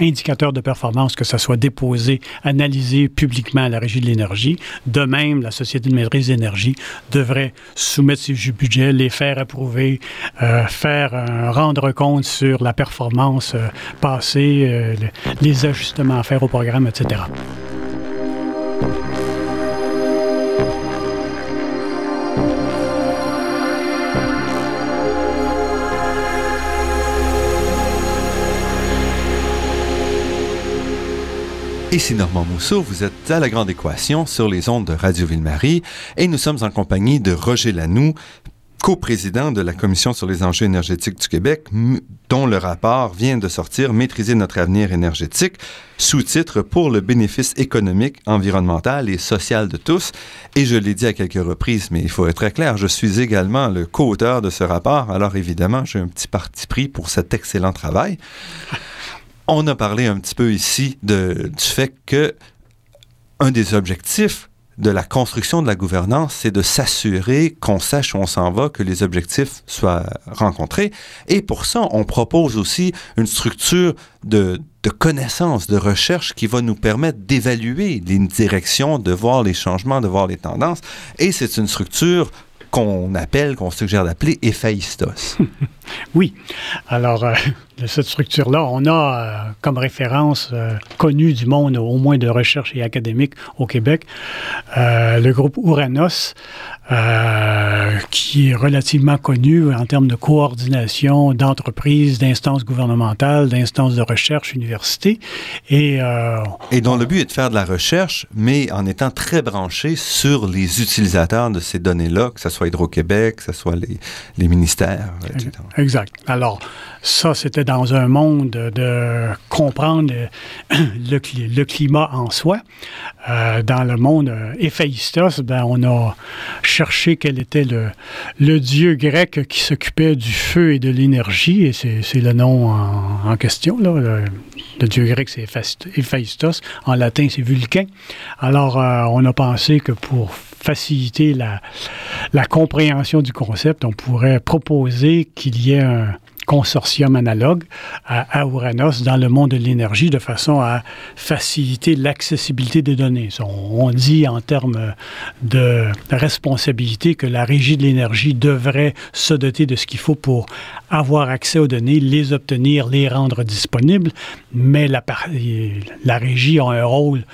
Speaker 3: indicateurs de performance, que ça soit déposé, analysé publiquement à la Régie de l'énergie. De même, la Société de maîtrise d'énergie devrait soumettre ses budgets, les faire approuver, euh, faire un rendre compte sur la performance euh, passée, les ajustements à faire au programme, etc.
Speaker 2: Ici Normand Mousseau, vous êtes à la Grande Équation sur les ondes de Radio Ville-Marie et nous sommes en compagnie de Roger Lanoux, coprésident de la Commission sur les enjeux énergétiques du Québec, dont le rapport vient de sortir Maîtriser notre avenir énergétique, sous-titre pour le bénéfice économique, environnemental et social de tous. Et je l'ai dit à quelques reprises, mais il faut être très clair, je suis également le co-auteur de ce rapport, alors évidemment, j'ai un petit parti pris pour cet excellent travail. On a parlé un petit peu ici du fait que un des objectifs de la construction de la gouvernance, c'est de s'assurer qu'on sache où on s'en va, que les objectifs soient rencontrés. Et pour ça, on propose aussi une structure de, de connaissances, de recherche qui va nous permettre d'évaluer les directions, de voir les changements, de voir les tendances. Et c'est une structure qu'on appelle, qu'on suggère d'appeler Héphaïstos.
Speaker 3: oui. Alors, euh, de cette structure-là, on a euh, comme référence euh, connue du monde, au moins de recherche et académique au Québec, le groupe Ouranos, qui est relativement connu en termes de coordination d'entreprises, d'instances gouvernementales, d'instances de recherche, universités. Et,
Speaker 2: et dont le but est de faire de la recherche, mais en étant très branché sur les utilisateurs de ces données-là, que ce soit Hydro-Québec, que ce soit les, les ministères, etc.
Speaker 3: Exact. Alors, ça, c'était dans un monde de comprendre le, climat en soi. Euh, dans le monde Héphaïstos, ben, on a cherché quel était le, le dieu grec qui s'occupait du feu et de l'énergie, et c'est le nom en, question. Là. Le, dieu grec, c'est Héphaïstos. En latin, c'est Vulcain. Alors, euh, on a pensé que pour faciliter la, la compréhension du concept, on pourrait proposer qu'il y ait un, consortium analogue à, Uranus dans le monde de l'énergie de façon à faciliter l'accessibilité des données. On, dit en termes de responsabilité que la régie de l'énergie devrait se doter de ce qu'il faut pour avoir accès aux données, les obtenir, les rendre disponibles, mais la régie a un rôle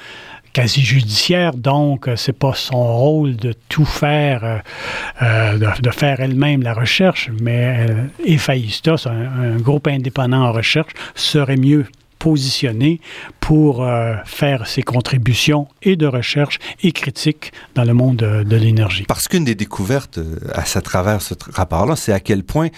Speaker 3: quasi judiciaire, donc euh, c'est pas son rôle de tout faire, euh, euh, de, faire elle-même la recherche, mais Ephaïstos, un, groupe indépendant en recherche, serait mieux positionné pour faire ses contributions et de recherche et critique dans le monde de, l'énergie.
Speaker 2: Parce qu'une des découvertes à travers ce rapport-là, c'est à quel point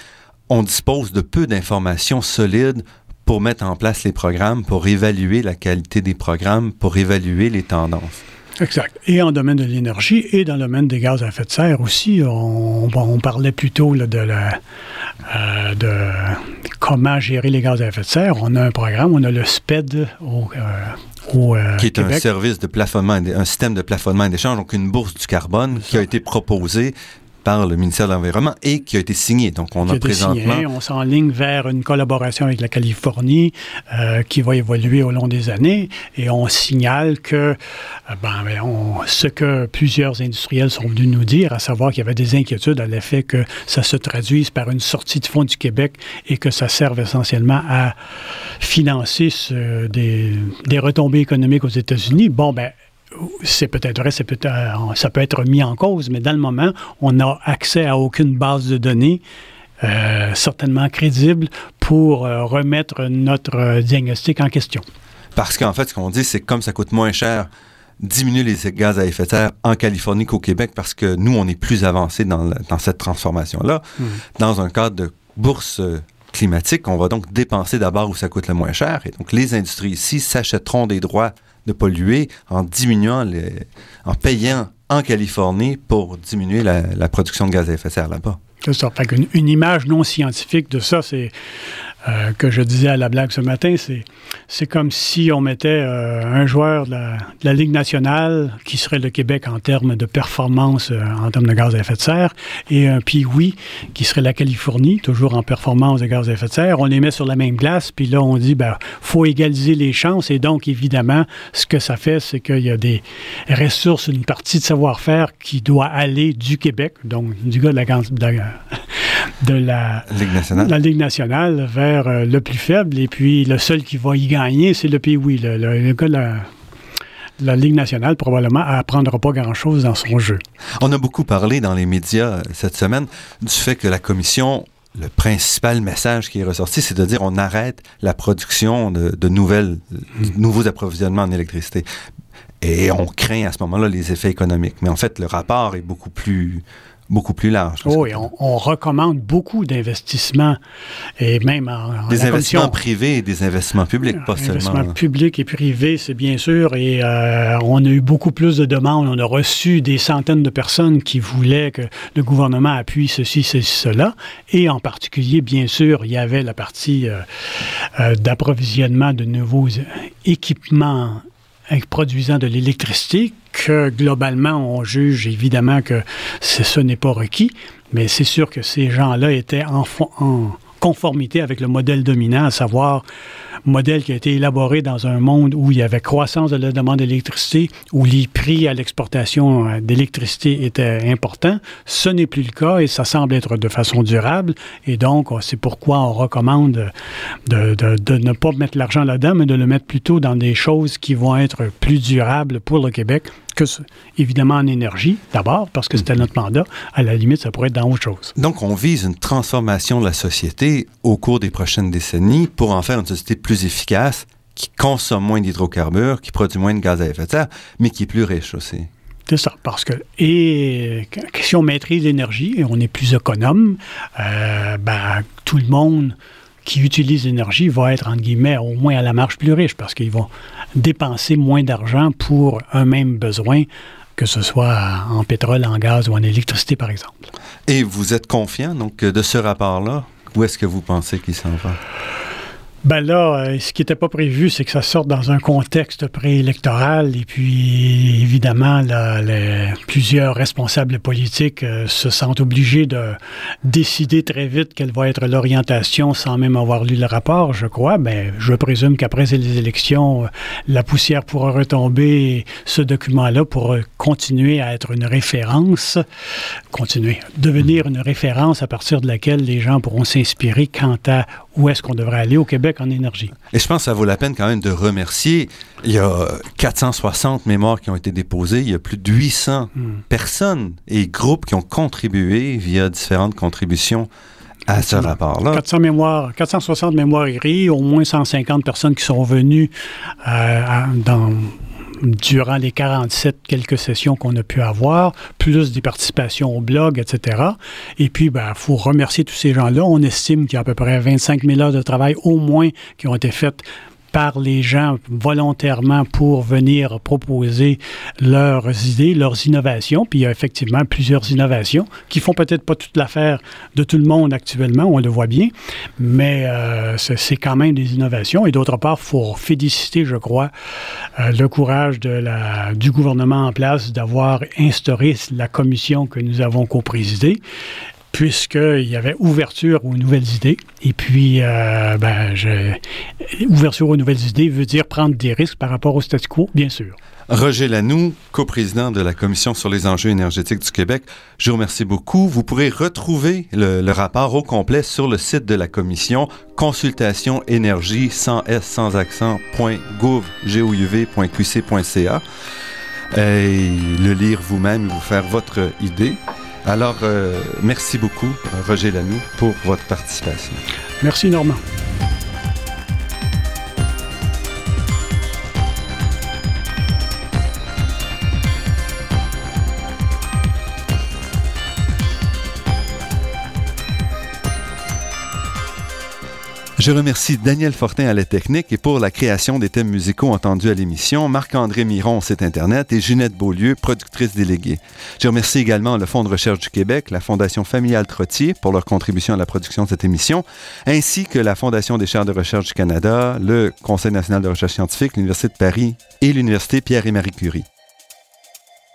Speaker 2: on dispose de peu d'informations solides pour mettre en place les programmes, pour évaluer la qualité des programmes, pour évaluer les tendances.
Speaker 3: Exact. Et en domaine de l'énergie et dans le domaine des gaz à effet de serre aussi, on, on parlait plutôt de, la, euh, de comment gérer les gaz à effet de serre. On a un programme, on a le SPED au, euh, au
Speaker 2: euh, qui est un service de plafonnement, un système de plafonnement et d'échange, donc une bourse du carbone qui a été proposée par le ministère de l'Environnement et qui a été signé. Donc, on a, présentement...
Speaker 3: Signé, on s'enligne vers une collaboration avec la Californie euh, qui va évoluer au long des années et on signale que euh, ben, ben, on, ce que plusieurs industriels sont venus nous dire, à savoir qu'il y avait des inquiétudes à l'effet que ça se traduise par une sortie de fonds du Québec et que ça serve essentiellement à financer ce, des, des retombées économiques aux États-Unis. Bon, ben c'est peut-être vrai, peut ça peut être mis en cause, mais dans le moment, on n'a accès à aucune base de données euh, certainement crédible pour euh, remettre notre euh, diagnostic en question.
Speaker 2: Parce qu'en fait, ce qu'on dit, c'est que comme ça coûte moins cher diminuer les gaz à effet de serre en Californie qu'au Québec, parce que nous, on est plus avancé dans, cette transformation-là. Hmm. Dans un cadre de bourse climatique, on va donc dépenser d'abord où ça coûte le moins cher. Et donc, les industries ici s'achèteront des droits de polluer en diminuant, les, en payant en Californie pour diminuer la, production de gaz à effet de serre là-bas.
Speaker 3: C'est une, image non scientifique de ça, c'est euh, que je disais à la blague ce matin, c'est, comme si on mettait euh, un joueur de la, Ligue nationale, qui serait le Québec en termes de performance, euh, en termes de gaz à effet de serre, et un Pee-Wee, qui serait la Californie, toujours en performance de gaz à effet de serre. On les met sur la même glace, puis là, on dit, ben, faut égaliser les chances, et donc, évidemment, ce que ça fait, c'est qu'il y a des ressources, une partie de savoir-faire qui doit aller du Québec, donc du gars de la, de de la
Speaker 2: Ligue nationale,
Speaker 3: la Ligue nationale vers euh, le plus faible. Et puis, le seul qui va y gagner, c'est le pays, oui. Le, le, gars de la, la Ligue nationale, probablement, apprendra pas grand-chose dans son jeu.
Speaker 2: On a beaucoup parlé dans les médias euh, cette semaine du fait que la Commission le principal message qui est ressorti, c'est de dire on arrête la production de, nouvelles, de nouveaux approvisionnements en électricité. Et on craint à ce moment-là les effets économiques. Mais en fait, le rapport est beaucoup plus beaucoup plus large.
Speaker 3: Oui, on, recommande beaucoup d'investissements et même en,
Speaker 2: des investissements privés et des investissements publics, pas seulement.
Speaker 3: Investissements publics et privés, c'est bien sûr. Et euh, on a eu beaucoup plus de demandes. On a reçu des centaines de personnes qui voulaient que le gouvernement appuie ceci, ceci, cela. Et en particulier, bien sûr, il y avait la partie euh, euh, d'approvisionnement de nouveaux équipements produisant de l'électricité, que globalement, on juge évidemment que ce n'est pas requis, mais c'est sûr que ces gens-là étaient en, conformité avec le modèle dominant, à savoir modèle qui a été élaboré dans un monde où il y avait croissance de la demande d'électricité, où les prix à l'exportation euh, d'électricité étaient importants. Ce n'est plus le cas et ça semble être de façon durable. Et donc, c'est pourquoi on recommande de, de, de ne pas mettre l'argent là-dedans, mais de le mettre plutôt dans des choses qui vont être plus durables pour le Québec que évidemment en énergie, d'abord, parce que c'était notre mandat. À la limite, ça pourrait être dans autre chose.
Speaker 2: Donc, on vise une transformation de la société au cours des prochaines décennies pour en faire une société plus efficace, qui consomme moins d'hydrocarbures, qui produit moins de gaz à effet de serre, mais qui est plus riche aussi.
Speaker 3: C'est ça, parce que et si on maîtrise l'énergie et on est plus économe, euh, ben, tout le monde qui utilise l'énergie va être, entre guillemets, au moins à la marge plus riche parce qu'ils vont dépenser moins d'argent pour un même besoin, que ce soit en pétrole, en gaz ou en électricité, par exemple.
Speaker 2: Et vous êtes confiant donc de ce rapport-là? Où est-ce que vous pensez qu'il s'en va?
Speaker 3: Ben là, euh, ce qui n'était pas prévu, c'est que ça sorte dans un contexte préélectoral. Et puis, évidemment, là, plusieurs responsables politiques euh, se sentent obligés de décider très vite quelle va être l'orientation sans même avoir lu le rapport, je crois. Ben, je présume qu'après les élections, euh, la poussière pourra retomber et ce document-là pourra continuer à être une référence, continuer, devenir une référence à partir de laquelle les gens pourront s'inspirer quant à où est-ce qu'on devrait aller au Québec en énergie.
Speaker 2: Et je pense que ça vaut la peine quand même de remercier. Il y a 460 mémoires qui ont été déposées. Il y a plus de 800 hmm. personnes et groupes qui ont contribué via différentes contributions à ce rapport-là.
Speaker 3: 400 mémoires, 460 mémoires écrites, au moins 150 personnes qui sont venues euh, dans durant les 47 quelques sessions qu'on a pu avoir, plus des participations au blog, etc. Et puis, il ben, faut remercier tous ces gens-là. On estime qu'il y a à peu près 25 000 heures de travail au moins qui ont été faites par les gens volontairement pour venir proposer leurs idées, leurs innovations. Puis il y a effectivement plusieurs innovations qui font peut-être pas toute l'affaire de tout le monde actuellement, on le voit bien, mais euh, c'est quand même des innovations. Et d'autre part, il faut féliciter, je crois, euh, le courage du gouvernement en place d'avoir instauré la commission que nous avons co-présidée puisqu'il y avait ouverture aux nouvelles idées. Et puis, euh, ben, ouverture aux nouvelles idées veut dire prendre des risques par rapport au statu quo, bien sûr.
Speaker 2: Roger Lanoux, coprésident de la Commission sur les enjeux énergétiques du Québec, je vous remercie beaucoup. Vous pourrez retrouver le, rapport au complet sur le site de la Commission, consultation énergie sans S sans accent, et le lire vous-même et vous faire votre idée. Alors, euh, merci beaucoup, Roger Lanoux, pour votre participation.
Speaker 3: Merci, Normand.
Speaker 2: Je remercie Daniel Fortin à la technique et pour la création des thèmes musicaux entendus à l'émission, Marc-André Miron site Internet et Ginette Beaulieu, productrice déléguée. Je remercie également le Fonds de recherche du Québec, la Fondation familiale Trottier pour leur contribution à la production de cette émission, ainsi que la Fondation des chaires de recherche du Canada, le Conseil national de recherche scientifique, l'Université de Paris et l'Université Pierre et Marie Curie.